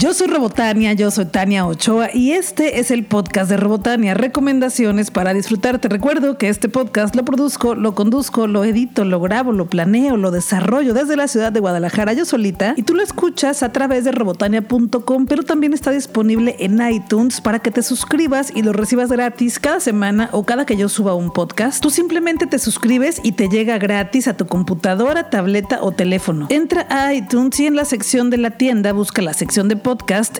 Yo soy Robotania, yo soy Tania Ochoa y este es el podcast de Robotania, recomendaciones para disfrutar. Te recuerdo que este podcast lo produzco, lo conduzco, lo edito, lo grabo, lo planeo, lo desarrollo desde la ciudad de Guadalajara yo solita y tú lo escuchas a través de robotania.com, pero también está disponible en iTunes para que te suscribas y lo recibas gratis cada semana o cada que yo suba un podcast. Tú simplemente te suscribes y te llega gratis a tu computadora, tableta o teléfono. Entra a iTunes y en la sección de la tienda busca la sección de podcast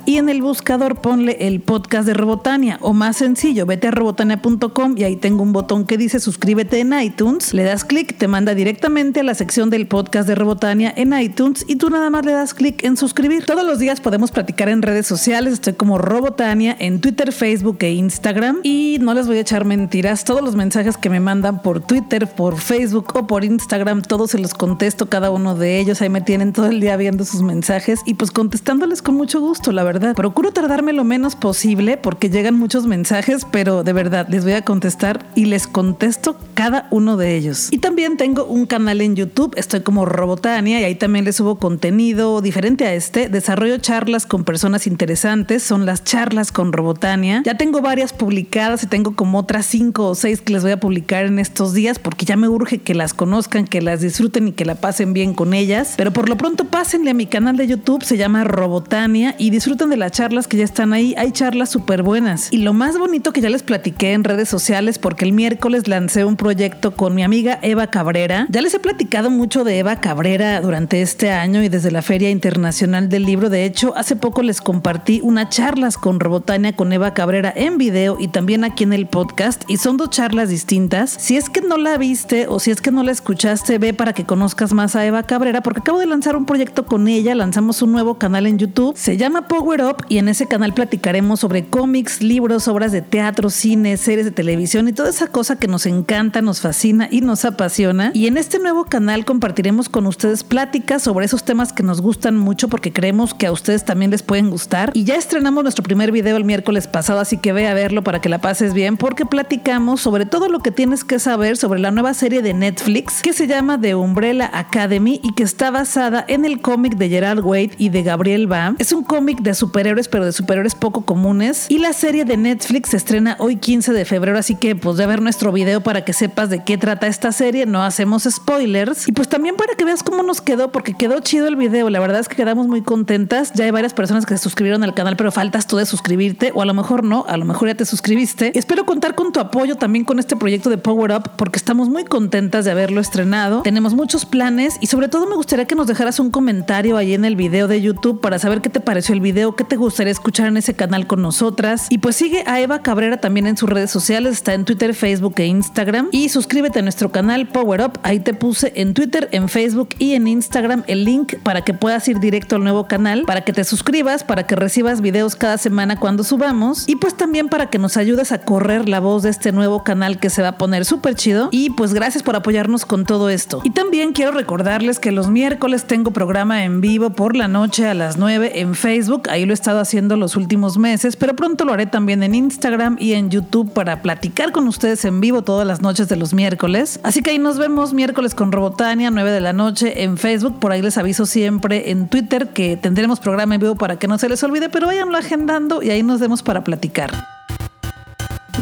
y en el buscador ponle el podcast de Robotania o más sencillo, vete a robotania.com y ahí tengo un botón que dice suscríbete en iTunes, le das clic, te manda directamente a la sección del podcast de Robotania en iTunes y tú nada más le das clic en suscribir. Todos los días podemos platicar en redes sociales, estoy como Robotania en Twitter, Facebook e Instagram y no les voy a echar mentiras, todos los mensajes que me mandan por Twitter, por Facebook o por Instagram, todos se los contesto cada uno de ellos, ahí me tienen todo el día viendo sus mensajes y pues contestándoles con mucho gusto, la verdad. Procuro tardarme lo menos posible porque llegan muchos mensajes, pero de verdad les voy a contestar y les contesto cada uno de ellos. Y también tengo un canal en YouTube, estoy como Robotania y ahí también les subo contenido diferente a este. Desarrollo charlas con personas interesantes, son las charlas con Robotania. Ya tengo varias publicadas y tengo como otras cinco o seis que les voy a publicar en estos días porque ya me urge que las conozcan, que las disfruten y que la pasen bien con ellas. Pero por lo pronto pásenle a mi canal de YouTube, se llama Robotania y disfruten de las charlas que ya están ahí. Hay charlas súper buenas. Y lo más bonito que ya les platiqué en redes sociales, porque el miércoles lancé un proyecto con mi amiga Eva Cabrera. Ya les he platicado mucho de Eva Cabrera durante este año y desde la Feria Internacional del Libro. De hecho, hace poco les compartí unas charlas con Robotania con Eva Cabrera en video y también aquí en el podcast. Y son dos charlas distintas. Si es que no la viste o si es que no la escuchaste, ve para que conozcas más a Eva Cabrera, porque acabo de lanzar un proyecto con ella. Lanzamos un nuevo canal en YouTube. Se llama Power Up y en ese canal platicaremos sobre cómics, libros, obras de teatro, cine, series de televisión y toda esa cosa que nos encanta, nos fascina y nos apasiona. Y en este nuevo canal compartiremos con ustedes pláticas sobre esos temas que nos gustan mucho porque creemos que a ustedes también les pueden gustar. Y ya estrenamos nuestro primer video el miércoles pasado, así que ve a verlo para que la pases bien porque platicamos sobre todo lo que tienes que saber sobre la nueva serie de Netflix que se llama The Umbrella Academy y que está basada en el cómic de Gerald Wade y de Gabriel Ba. Es un cómic de superhéroes, pero de superhéroes poco comunes. Y la serie de Netflix se estrena hoy 15 de febrero, así que pues de ver nuestro video para que sepas de qué trata esta serie. No hacemos spoilers. Y pues también para que veas cómo nos quedó, porque quedó chido el video. La verdad es que quedamos muy contentas. Ya hay varias personas que se suscribieron al canal, pero faltas tú de suscribirte, o a lo mejor no, a lo mejor ya te suscribiste. espero contar con tu apoyo también con este proyecto de Power Up, porque estamos muy contentas de haberlo estrenado. Tenemos muchos planes y sobre todo me gustaría que nos dejaras un comentario ahí en el video de YouTube para saber qué te pareció el video, qué te gustaría escuchar en ese canal con nosotras. Y pues sigue a Eva Cabrera también en sus redes sociales, está en Twitter, Facebook e Instagram. Y suscríbete a nuestro canal Power Up, ahí te puse en Twitter, en Facebook y en Instagram el link para que puedas ir directo al nuevo canal, para que te suscribas, para que recibas videos cada semana cuando subamos y pues también para que nos ayudes a correr la voz de este nuevo canal que se va a poner súper chido. Y pues gracias por apoyarnos con todo esto. Y también quiero recordarles que los miércoles tengo programa en vivo por la noche a las 9 en Facebook, ahí lo he estado haciendo los últimos meses, pero pronto lo haré también en Instagram y en YouTube para platicar con ustedes en vivo todas las noches de los miércoles. Así que ahí nos vemos miércoles con Robotania, 9 de la noche en Facebook, por ahí les aviso siempre en Twitter que tendremos programa en vivo para que no se les olvide, pero váyanlo agendando y ahí nos vemos para platicar.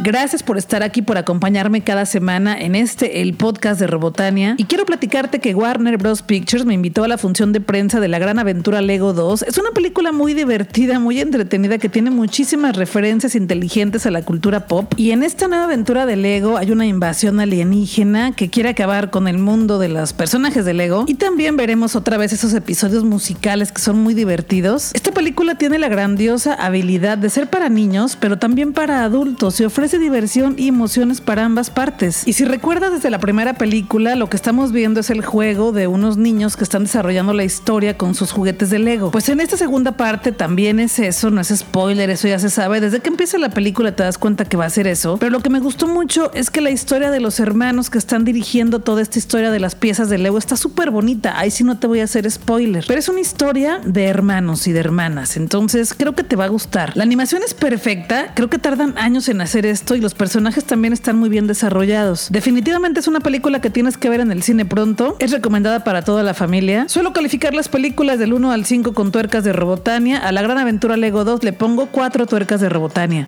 Gracias por estar aquí, por acompañarme cada semana en este, el podcast de Robotania. Y quiero platicarte que Warner Bros. Pictures me invitó a la función de prensa de La Gran Aventura Lego 2. Es una película muy divertida, muy entretenida, que tiene muchísimas referencias inteligentes a la cultura pop. Y en esta nueva aventura de Lego hay una invasión alienígena que quiere acabar con el mundo de los personajes de Lego. Y también veremos otra vez esos episodios musicales que son muy divertidos. Esta película tiene la grandiosa habilidad de ser para niños, pero también para adultos y ofrece diversión y emociones para ambas partes. Y si recuerdas desde la primera película, lo que estamos viendo es el juego de unos niños que están desarrollando la historia con sus juguetes de Lego. Pues en esta segunda parte también es eso, no es spoiler, eso ya se sabe. Desde que empieza la película te das cuenta que va a ser eso. Pero lo que me gustó mucho es que la historia de los hermanos que están dirigiendo toda esta historia de las piezas de Lego está súper bonita. Ahí sí no te voy a hacer spoiler. Pero es una historia de hermanos y de hermanas. Entonces creo que te va a gustar. La animación es perfecta. Creo que tardan años en hacer esto y los personajes también están muy bien desarrollados. Definitivamente es una película que tienes que ver en el cine pronto. Es recomendada para toda la familia. Suelo calificar las películas del 1 al 5 con tuercas de Robotania. A la gran aventura Lego 2 le pongo 4 tuercas de Robotania.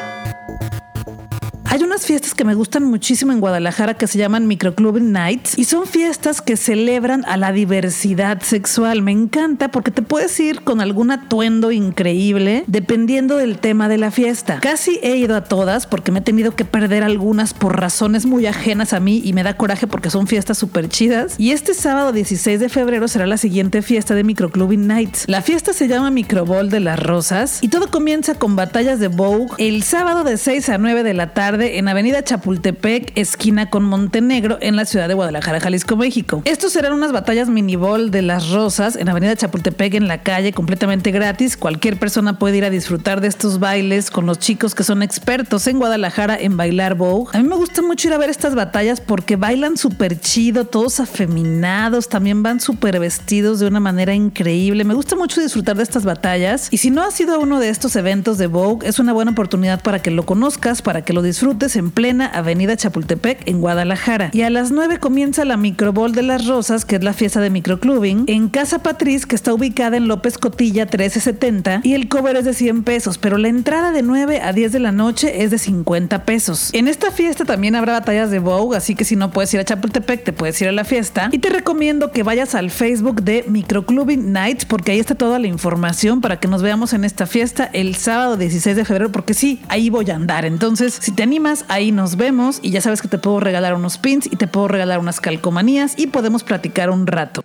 Hay unas fiestas que me gustan muchísimo en Guadalajara que se llaman Microclubing Nights y son fiestas que celebran a la diversidad sexual. Me encanta porque te puedes ir con algún atuendo increíble dependiendo del tema de la fiesta. Casi he ido a todas porque me he tenido que perder algunas por razones muy ajenas a mí y me da coraje porque son fiestas súper chidas. Y este sábado 16 de febrero será la siguiente fiesta de Microclubing Nights. La fiesta se llama Microbol de las Rosas y todo comienza con batallas de Vogue el sábado de 6 a 9 de la tarde en Avenida Chapultepec, esquina con Montenegro, en la ciudad de Guadalajara, Jalisco, México. Estos serán unas batallas mini ball de las rosas en Avenida Chapultepec en la calle, completamente gratis. Cualquier persona puede ir a disfrutar de estos bailes con los chicos que son expertos en Guadalajara en bailar Vogue. A mí me gusta mucho ir a ver estas batallas porque bailan súper chido, todos afeminados, también van súper vestidos de una manera increíble. Me gusta mucho disfrutar de estas batallas y si no has ido a uno de estos eventos de Vogue, es una buena oportunidad para que lo conozcas, para que lo disfrutes en plena Avenida Chapultepec en Guadalajara. Y a las 9 comienza la Microbol de las Rosas, que es la fiesta de microclubing, en Casa Patriz, que está ubicada en López Cotilla 1370, y el cover es de 100 pesos, pero la entrada de 9 a 10 de la noche es de 50 pesos. En esta fiesta también habrá batallas de Vogue, así que si no puedes ir a Chapultepec, te puedes ir a la fiesta. Y te recomiendo que vayas al Facebook de Microclubing Nights, porque ahí está toda la información para que nos veamos en esta fiesta el sábado 16 de febrero, porque sí, ahí voy a andar. Entonces, si te animas, ahí nos vemos y ya sabes que te puedo regalar unos pins y te puedo regalar unas calcomanías y podemos platicar un rato.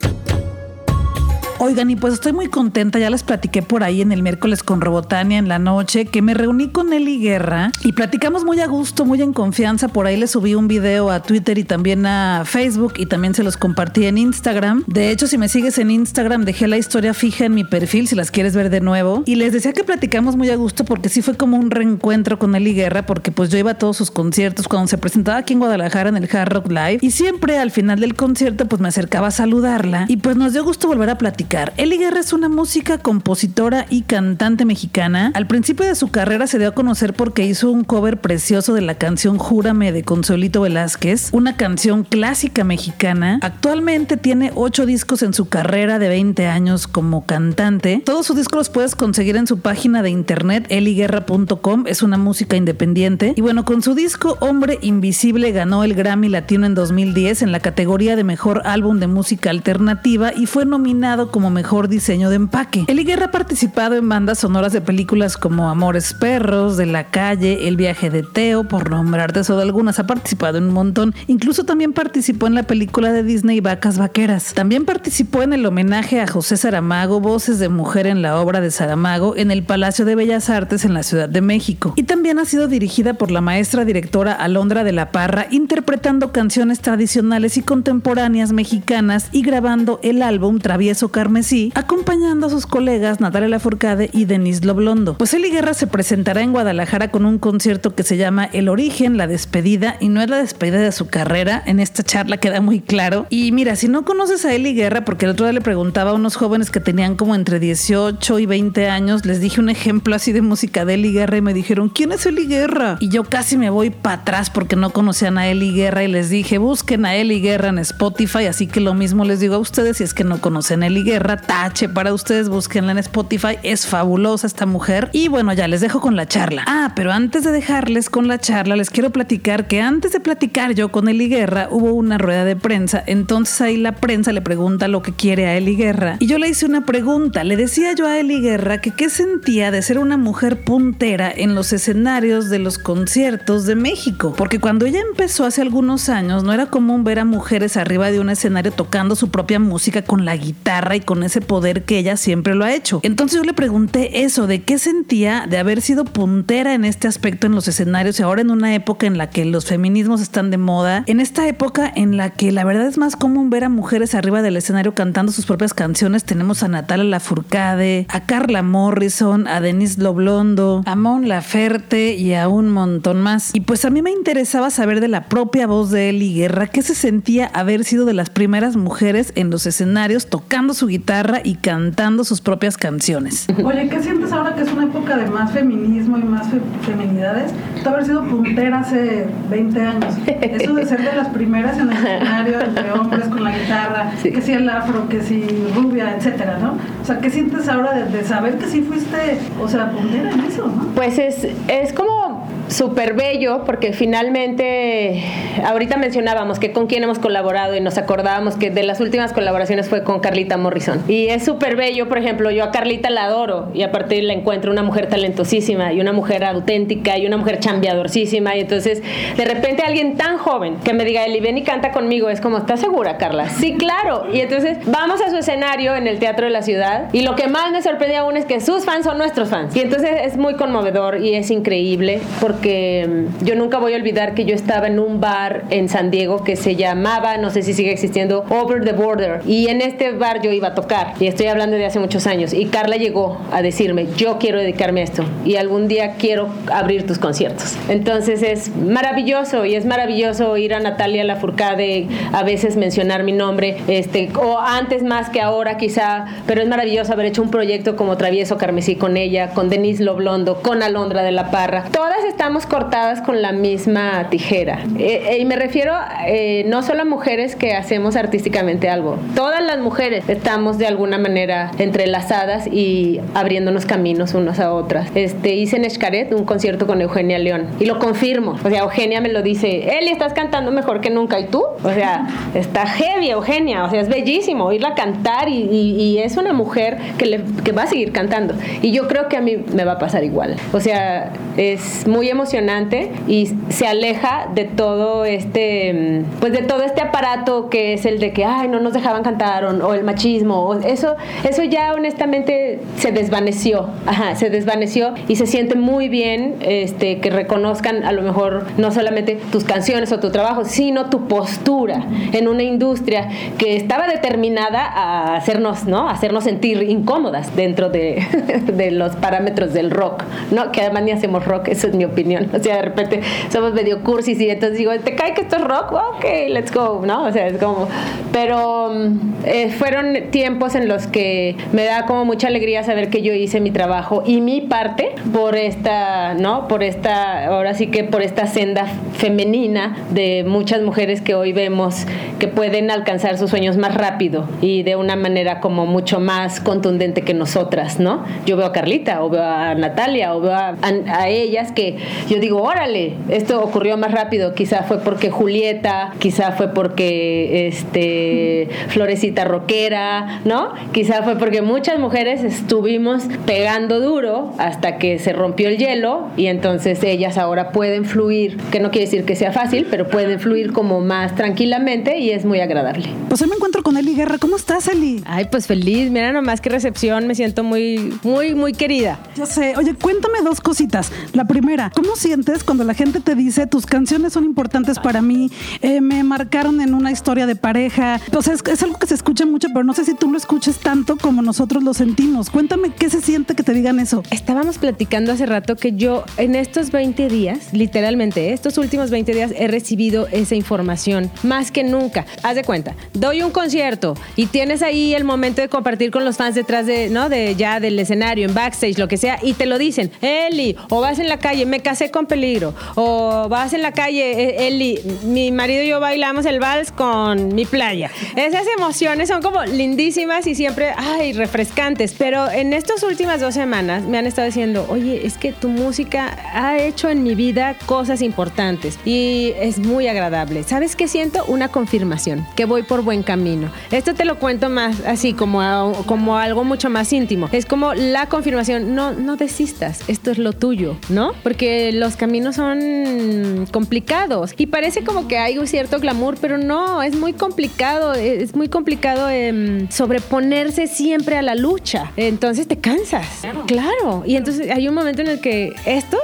Oigan, y pues estoy muy contenta, ya les platiqué por ahí en el miércoles con Robotania en la noche, que me reuní con Eli Guerra y platicamos muy a gusto, muy en confianza. Por ahí le subí un video a Twitter y también a Facebook y también se los compartí en Instagram. De hecho, si me sigues en Instagram, dejé la historia fija en mi perfil si las quieres ver de nuevo. Y les decía que platicamos muy a gusto porque sí fue como un reencuentro con Eli Guerra, porque pues yo iba a todos sus conciertos cuando se presentaba aquí en Guadalajara en el Hard Rock Live y siempre al final del concierto pues me acercaba a saludarla y pues nos dio gusto volver a platicar Eli Guerra es una música, compositora y cantante mexicana. Al principio de su carrera se dio a conocer porque hizo un cover precioso de la canción Júrame de Consuelito Velázquez, una canción clásica mexicana. Actualmente tiene ocho discos en su carrera de 20 años como cantante. Todos sus discos los puedes conseguir en su página de internet eliguerra.com. Es una música independiente. Y bueno, con su disco Hombre Invisible ganó el Grammy Latino en 2010 en la categoría de Mejor Álbum de Música Alternativa y fue nominado como mejor diseño de empaque. Eli Guerra ha participado en bandas sonoras de películas como Amores Perros, De la Calle, El Viaje de Teo, por nombrarte solo algunas. Ha participado en un montón. Incluso también participó en la película de Disney Vacas Vaqueras. También participó en el homenaje a José Saramago, Voces de Mujer en la obra de Saramago, en el Palacio de Bellas Artes en la Ciudad de México. Y también ha sido dirigida por la maestra directora Alondra de la Parra, interpretando canciones tradicionales y contemporáneas mexicanas y grabando el álbum Travieso Car Carmesí, acompañando a sus colegas Natalia Lafourcade y Denise Loblondo. Pues Eli Guerra se presentará en Guadalajara con un concierto que se llama El Origen, la despedida, y no es la despedida de su carrera, en esta charla queda muy claro. Y mira, si no conoces a Eli Guerra, porque el otro día le preguntaba a unos jóvenes que tenían como entre 18 y 20 años, les dije un ejemplo así de música de Eli Guerra y me dijeron, ¿quién es Eli Guerra? Y yo casi me voy para atrás porque no conocían a Eli Guerra y les dije, busquen a Eli Guerra en Spotify, así que lo mismo les digo a ustedes si es que no conocen a Eli Guerra Tache para ustedes, búsquenla en Spotify, es fabulosa esta mujer. Y bueno, ya les dejo con la charla. Ah, pero antes de dejarles con la charla, les quiero platicar que antes de platicar yo con Eli Guerra, hubo una rueda de prensa, entonces ahí la prensa le pregunta lo que quiere a Eli Guerra. Y yo le hice una pregunta, le decía yo a Eli Guerra que qué sentía de ser una mujer puntera en los escenarios de los conciertos de México, porque cuando ella empezó hace algunos años no era común ver a mujeres arriba de un escenario tocando su propia música con la guitarra y con ese poder que ella siempre lo ha hecho. Entonces yo le pregunté eso, de qué sentía de haber sido puntera en este aspecto en los escenarios y ahora en una época en la que los feminismos están de moda, en esta época en la que la verdad es más común ver a mujeres arriba del escenario cantando sus propias canciones, tenemos a Natalia Lafourcade, a Carla Morrison, a Denise Loblondo, a Mon Laferte y a un montón más. Y pues a mí me interesaba saber de la propia voz de Eli Guerra, qué se sentía haber sido de las primeras mujeres en los escenarios tocando su guitarra y cantando sus propias canciones. Oye, ¿qué sientes ahora que es una época de más feminismo y más feminidades? Tú haber sido puntera hace 20 años. Eso de ser de las primeras en el escenario entre hombres con la guitarra, que si el afro, que si rubia, etcétera, ¿no? O sea, ¿qué sientes ahora de, saber que sí fuiste, o sea, puntera en eso, ¿no? Pues es, es como súper bello porque finalmente, ahorita mencionábamos que con quién hemos colaborado y nos acordábamos que de las últimas colaboraciones fue con Carlita Morrison. Y es súper bello, por ejemplo, yo a Carlita la adoro y aparte la encuentro una mujer talentosísima y una mujer auténtica y una mujer chambeadorcísima y entonces de repente alguien tan joven que me diga, Eli, ven y canta conmigo, es como, ¿estás segura, Carla? Sí, claro. Y entonces vamos a su escenario en el Teatro de la Ciudad y lo que más me sorprende aún es que sus fans son nuestros fans. Y entonces es muy conmovedor y es increíble porque mm, yo nunca voy a olvidar que yo estaba en un bar en San Diego que se llamaba, no sé si sigue existiendo, Over the Border. Y en este bar yo iba a tocar. Y estoy hablando de hace muchos años. Y Carla llegó a decirme, yo quiero dedicarme a esto. Y algún día quiero abrir tus conciertos. Entonces es maravilloso. Y es maravilloso oír a Natalia Lafourcade a veces mencionar mi nombre. Este, o antes más que ahora quizá. Pero es maravilloso haber hecho un proyecto como Travieso Carmesí con ella, con Denise Loblondo, con Alondra de la Parra. Todas estamos cortadas con la misma tijera. Eh, eh, y me refiero eh, no solo a mujeres que hacemos artísticamente algo. Todas las mujeres estamos de alguna manera entrelazadas y abriéndonos caminos unos a otras. Este, hice en Escaret un concierto con Eugenia León y lo confirmo. O sea, Eugenia me lo dice, Eli, estás cantando mejor que nunca. ¿Y tú? O sea, está heavy Eugenia. O sea, es bellísimo oírla cantar y, y, es una mujer que, le, que va a seguir cantando. Y yo creo que a mí me va a pasar igual. O sea, es muy emocionante y se aleja de todo este, pues de todo este aparato que es el de que, ay, no nos dejaban cantar o, el machismo. eso, eso ya honestamente se desvaneció. Ajá, se desvaneció y se siente muy bien este, que reconozcan a lo mejor no solamente tus canciones o tu trabajo, sino tu postura en una industria que estaba determinada a hacernos, ¿no? A hacernos sentir incómodas dentro de, de los parámetros del rock, ¿no? Que además ni hacemos rock, eso es mi opinión. O sea, de repente somos medio cursis y entonces digo, ¿te cae que esto es rock? Ok, let's go, ¿no? O sea, es como... Pero mm, eh, fueron tiempos en los que me da como mucha alegría saber que yo hice mi trabajo y mi parte por esta, ¿no? Por esta, ahora sí que por esta senda femenina de muchas mujeres que hoy vemos que pueden alcanzar sus sueños más rápido y de una manera como mucho más contundente que nosotras, ¿no? Yo veo a Carlita o veo a Natalia o veo a, a ellas que yo digo, órale, esto ocurrió más rápido, quizá fue porque Julieta, quizá fue porque este Florecita Roquera, ¿no? Quizá fue porque muchas mujeres estuvimos pegando duro hasta que se rompió el hielo y entonces ellas ahora pueden fluir, que no quiere decir que sea fácil, pero pueden fluir como más tranquilamente y es muy agradable. Pues hoy me encuentro con Eli Guerra. ¿Cómo estás, Eli? Ay, pues feliz. Mira nomás qué recepción. Me siento muy, muy, muy querida. Yo sé. Oye, cuéntame dos cositas. La primera, ¿cómo sientes cuando la gente te dice tus canciones son importantes para mí? Eh, me marcaron en una historia de pareja. O sea, es, algo que se escucha mucho, pero no sé si tú lo escuches tanto como nosotros lo sentimos. Cuéntame qué se siente que te digan eso. Estábamos platicando hace rato que yo en estos 20 días, literalmente, estos últimos 20 días he recibido esa información más que nunca. Haz de cuenta, doy un concierto y tienes ahí el momento de compartir con los fans detrás de, ¿no? De ya del escenario, en backstage, lo que sea, y te lo dicen, Eli, o vas en la calle, me casé con peligro, o vas en la calle, e, Eli, mi marido y yo bailamos el vals con mi playa. Esas emociones son como lindísimas y siempre, ay, refrescantes, pero en estas últimas dos semanas me han estado diciendo, oye, es que tu música ha hecho en mi vida cosas importantes y es muy agradable. ¿Sabes qué siento? Una confirmación, que voy por buen camino. Esto te lo cuento más así, como, como algo mucho más íntimo. Es como la confirmación, no, no desistas, esto es lo tuyo, ¿no? Porque los caminos son complicados y parece como que hay un cierto glamour, pero no, es muy complicado, es muy complicado em, sobreponerse siempre a la lucha. Entonces te cansas. Claro. Y entonces hay un momento en el que esto,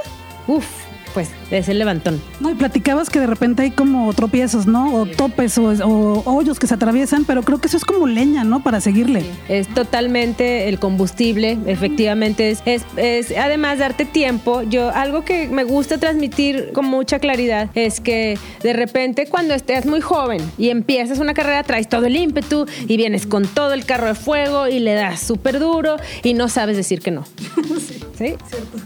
uff, pues es el levantón. No, y platicabas que de repente hay como tropiezos, ¿no? O topes o, o hoyos que se atraviesan, pero creo que eso es como leña, ¿no? Para seguirle. Es totalmente el combustible, efectivamente es, es, es además darte tiempo. Yo algo que me gusta transmitir con mucha claridad es que de repente cuando estés muy joven y empiezas una carrera traes todo el ímpetu y vienes con todo el carro de fuego y le das súper duro y no sabes decir que no. sí, ¿Sí?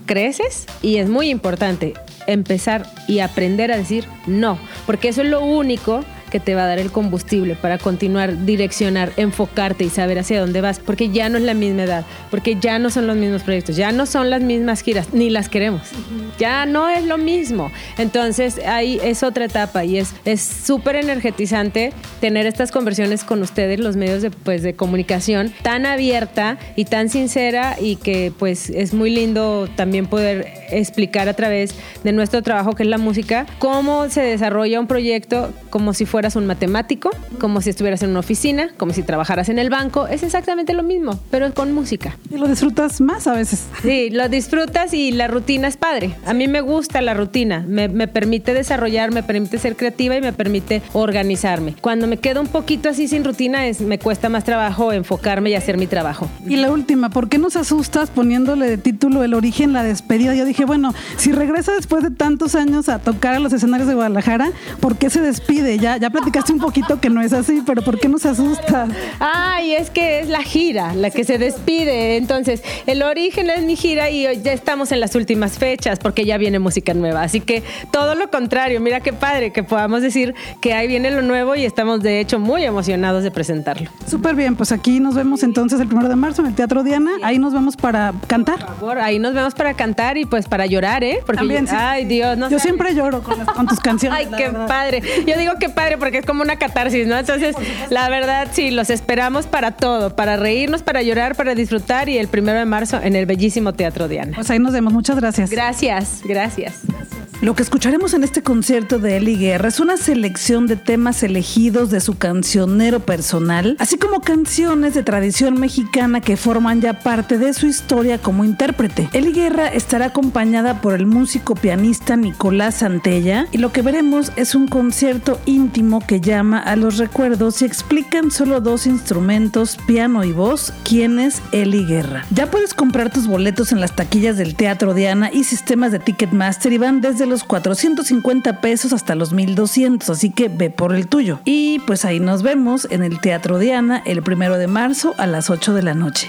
Creces y es muy importante empezar y aprender a decir no, porque eso es lo único que te va a dar el combustible para continuar, direccionar, enfocarte y saber hacia dónde vas, porque ya no es la misma edad, porque ya no son los mismos proyectos, ya no son las mismas giras, ni las queremos, ya no es lo mismo. Entonces ahí es otra etapa y es súper energetizante tener estas conversiones con ustedes, los medios de, pues, de comunicación, tan abierta y tan sincera y que pues es muy lindo también poder explicar a través de nuestro trabajo que es la música, cómo se desarrolla un proyecto como si fueras un matemático, como si estuvieras en una oficina, como si trabajaras en el banco. Es exactamente lo mismo, pero con música. Y lo disfrutas más a veces. Sí, lo disfrutas y la rutina es padre. A mí me gusta la rutina, me, me permite desarrollar, me permite ser creativa y me permite organizarme. Cuando me quedo un poquito así sin rutina, es, me cuesta más trabajo enfocarme y hacer mi trabajo. Y la última, ¿por qué nos asustas poniéndole de título El origen, la despedida? Yo dije, bueno, si regresa después de tantos años a tocar a los escenarios de Guadalajara, ¿por qué se despide? Ya, ya platicaste un poquito que no es así, pero ¿por qué no se asusta? Ay, es que es la gira la que se despide. Entonces, el origen es mi gira y hoy ya estamos en las últimas fechas porque ya viene música nueva. Así que todo lo contrario, mira qué padre que podamos decir que ahí viene lo nuevo y estamos de hecho muy emocionados de presentarlo. Súper bien, pues aquí nos vemos entonces el primero de marzo en el Teatro Diana. Ahí nos vemos para cantar. Por favor, ahí nos vemos para cantar y pues para llorar, ¿eh? Porque También, sí. ay Dios, no Yo sabes. siempre lloro con, las- con tus canciones. Ay, qué verdad. padre. Yo digo que padre porque es como una catarsis, ¿no? Entonces, la verdad, sí, los esperamos para todo, para reírnos, para llorar, para disfrutar y el primero de marzo en el bellísimo Teatro Diana. Pues ahí nos vemos. Muchas gracias. Gracias, gracias. Lo que escucharemos en este concierto de Eli Guerra es una selección de temas elegidos de su cancionero personal, así como canciones de tradición mexicana que forman ya parte de su historia como intérprete. Eli Guerra estará acompañada por el músico pianista Nicolás Santella y lo que veremos es un concierto íntimo que llama a los recuerdos y explican solo dos instrumentos, piano y voz, quién es Eli Guerra. Ya puedes comprar tus boletos en las taquillas del Teatro Diana y sistemas de Ticketmaster y van desde los 450 pesos hasta los 1200, así que ve por el tuyo. Y pues ahí nos vemos en el Teatro Diana el primero de marzo a las 8 de la noche.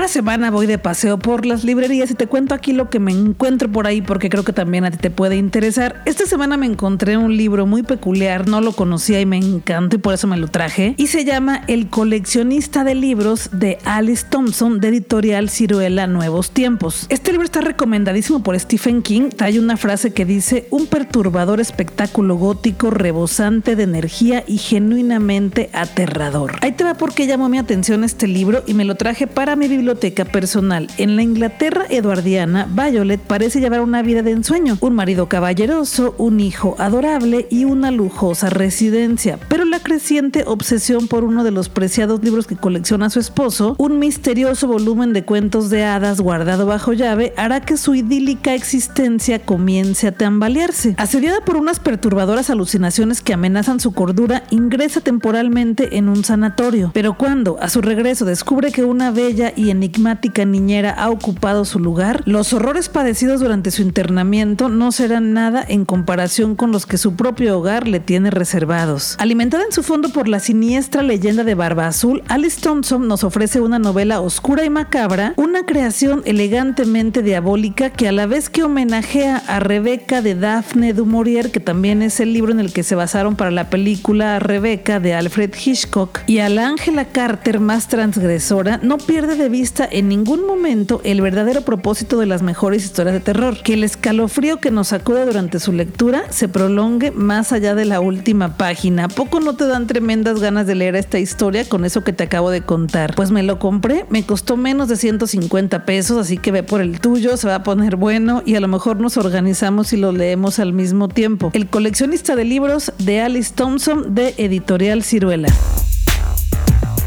Cada semana voy de paseo por las librerías y te cuento aquí lo que me encuentro por ahí porque creo que también a ti te puede interesar. Esta semana me encontré un libro muy peculiar, no lo conocía y me encantó y por eso me lo traje. Y se llama El coleccionista de libros de Alice Thompson de editorial Ciruela Nuevos Tiempos. Este libro está recomendadísimo por Stephen King. Hay una frase que dice un perturbador espectáculo gótico rebosante de energía y genuinamente aterrador. Ahí te va porque llamó mi atención este libro y me lo traje para mi biblioteca personal. En la Inglaterra eduardiana, Violet parece llevar una vida de ensueño, un marido caballeroso, un hijo adorable y una lujosa residencia, pero la creciente obsesión por uno de los preciados libros que colecciona su esposo, un misterioso volumen de cuentos de hadas guardado bajo llave, hará que su idílica existencia comience a tambalearse. Asediada por unas perturbadoras alucinaciones que amenazan su cordura, ingresa temporalmente en un sanatorio, pero cuando a su regreso descubre que una bella y enigmática niñera ha ocupado su lugar, los horrores padecidos durante su internamiento no serán nada en comparación con los que su propio hogar le tiene reservados. Alimentada en su fondo por la siniestra leyenda de Barba Azul, Alice Thompson nos ofrece una novela oscura y macabra, una creación elegantemente diabólica que a la vez que homenajea a Rebeca de Daphne du Maurier, que también es el libro en el que se basaron para la película Rebeca de Alfred Hitchcock, y a la Ángela Carter más transgresora, no pierde de vista en ningún momento el verdadero propósito de las mejores historias de terror, que el escalofrío que nos sacude durante su lectura se prolongue más allá de la última página. ¿A poco no te dan tremendas ganas de leer esta historia con eso que te acabo de contar? Pues me lo compré, me costó menos de 150 pesos, así que ve por el tuyo, se va a poner bueno y a lo mejor nos organizamos y lo leemos al mismo tiempo. El coleccionista de libros de Alice Thompson de Editorial Ciruela.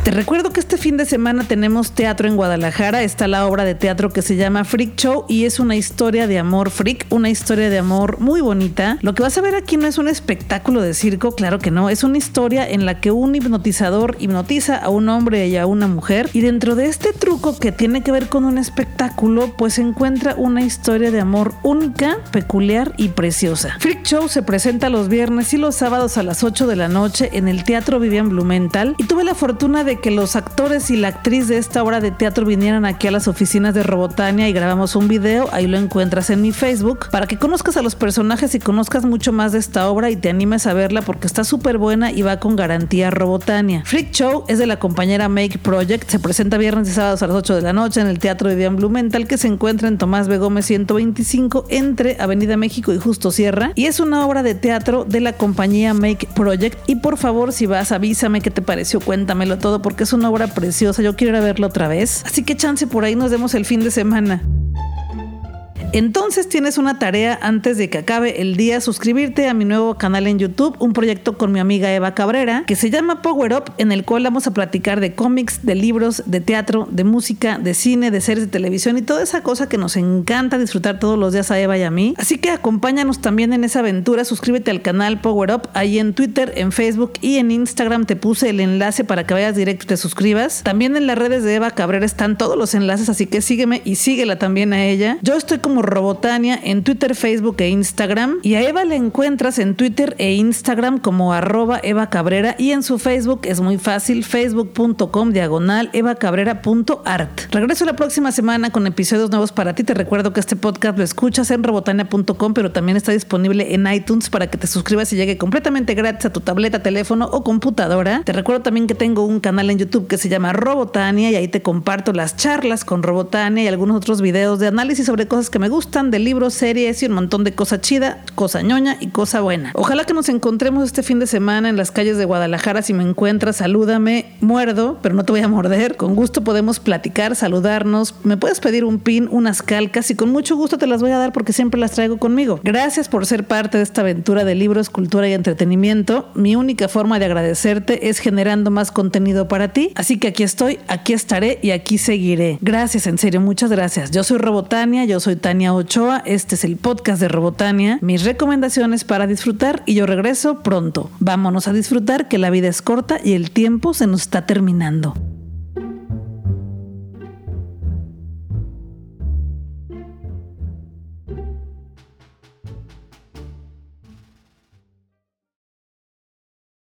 Te recuerdo que este fin de semana tenemos teatro en Guadalajara. Está la obra de teatro que se llama Freak Show y es una historia de amor freak, una historia de amor muy bonita. Lo que vas a ver aquí no es un espectáculo de circo, claro que no. Es una historia en la que un hipnotizador hipnotiza a un hombre y a una mujer. Y dentro de este truco que tiene que ver con un espectáculo, pues se encuentra una historia de amor única, peculiar y preciosa. Freak Show se presenta los viernes y los sábados a las 8 de la noche en el Teatro Vivian Blumenthal y tuve la fortuna de que los actores y la actriz de esta obra de teatro vinieran aquí a las oficinas de Robotania y grabamos un video, ahí lo encuentras en mi Facebook, para que conozcas a los personajes y conozcas mucho más de esta obra y te animes a verla porque está súper buena y va con garantía Robotania. Freak Show es de la compañera Make Project, se presenta viernes y sábados a las 8 de la noche en el Teatro de Dian Blumenthal que se encuentra en Tomás B. Gómez 125 entre Avenida México y Justo Sierra y es una obra de teatro de la compañía Make Project y por favor si vas avísame qué te pareció, cuéntamelo todo porque es una obra preciosa. Yo quiero ir a verla otra vez. Así que chance por ahí nos vemos el fin de semana. Entonces tienes una tarea antes de que acabe el día, suscribirte a mi nuevo canal en YouTube, un proyecto con mi amiga Eva Cabrera, que se llama Power Up, en el cual vamos a platicar de cómics, de libros, de teatro, de música, de cine, de series de televisión y toda esa cosa que nos encanta disfrutar todos los días a Eva y a mí. Así que acompáñanos también en esa aventura, suscríbete al canal Power Up, ahí en Twitter, en Facebook y en Instagram te puse el enlace para que vayas directo y te suscribas. También en las redes de Eva Cabrera están todos los enlaces, así que sígueme y síguela también a ella. Yo estoy como Robotania en Twitter, Facebook e Instagram. Y a Eva le encuentras en Twitter e Instagram como arroba Eva Cabrera y en su Facebook es muy fácil, facebook.com diagonal evacabrera.art. Regreso la próxima semana con episodios nuevos para ti. Te recuerdo que este podcast lo escuchas en robotania.com, pero también está disponible en iTunes para que te suscribas y llegue completamente gratis a tu tableta, teléfono o computadora. Te recuerdo también que tengo un canal en YouTube que se llama Robotania y ahí te comparto las charlas con Robotania y algunos otros videos de análisis sobre cosas que me gustan de libros, series y un montón de cosa chida, cosa ñoña y cosa buena. Ojalá que nos encontremos este fin de semana en las calles de Guadalajara. Si me encuentras, salúdame, muerdo, pero no te voy a morder. Con gusto podemos platicar, saludarnos. Me puedes pedir un pin, unas calcas y con mucho gusto te las voy a dar porque siempre las traigo conmigo. Gracias por ser parte de esta aventura de libros, cultura y entretenimiento. Mi única forma de agradecerte es generando más contenido para ti. Así que aquí estoy, aquí estaré y aquí seguiré. Gracias, en serio, muchas gracias. Yo soy Robotania, yo soy Tania Ochoa este es el podcast de Robotania, mis recomendaciones para disfrutar y yo regreso pronto. Vámonos a disfrutar que la vida es corta y el tiempo se nos está terminando.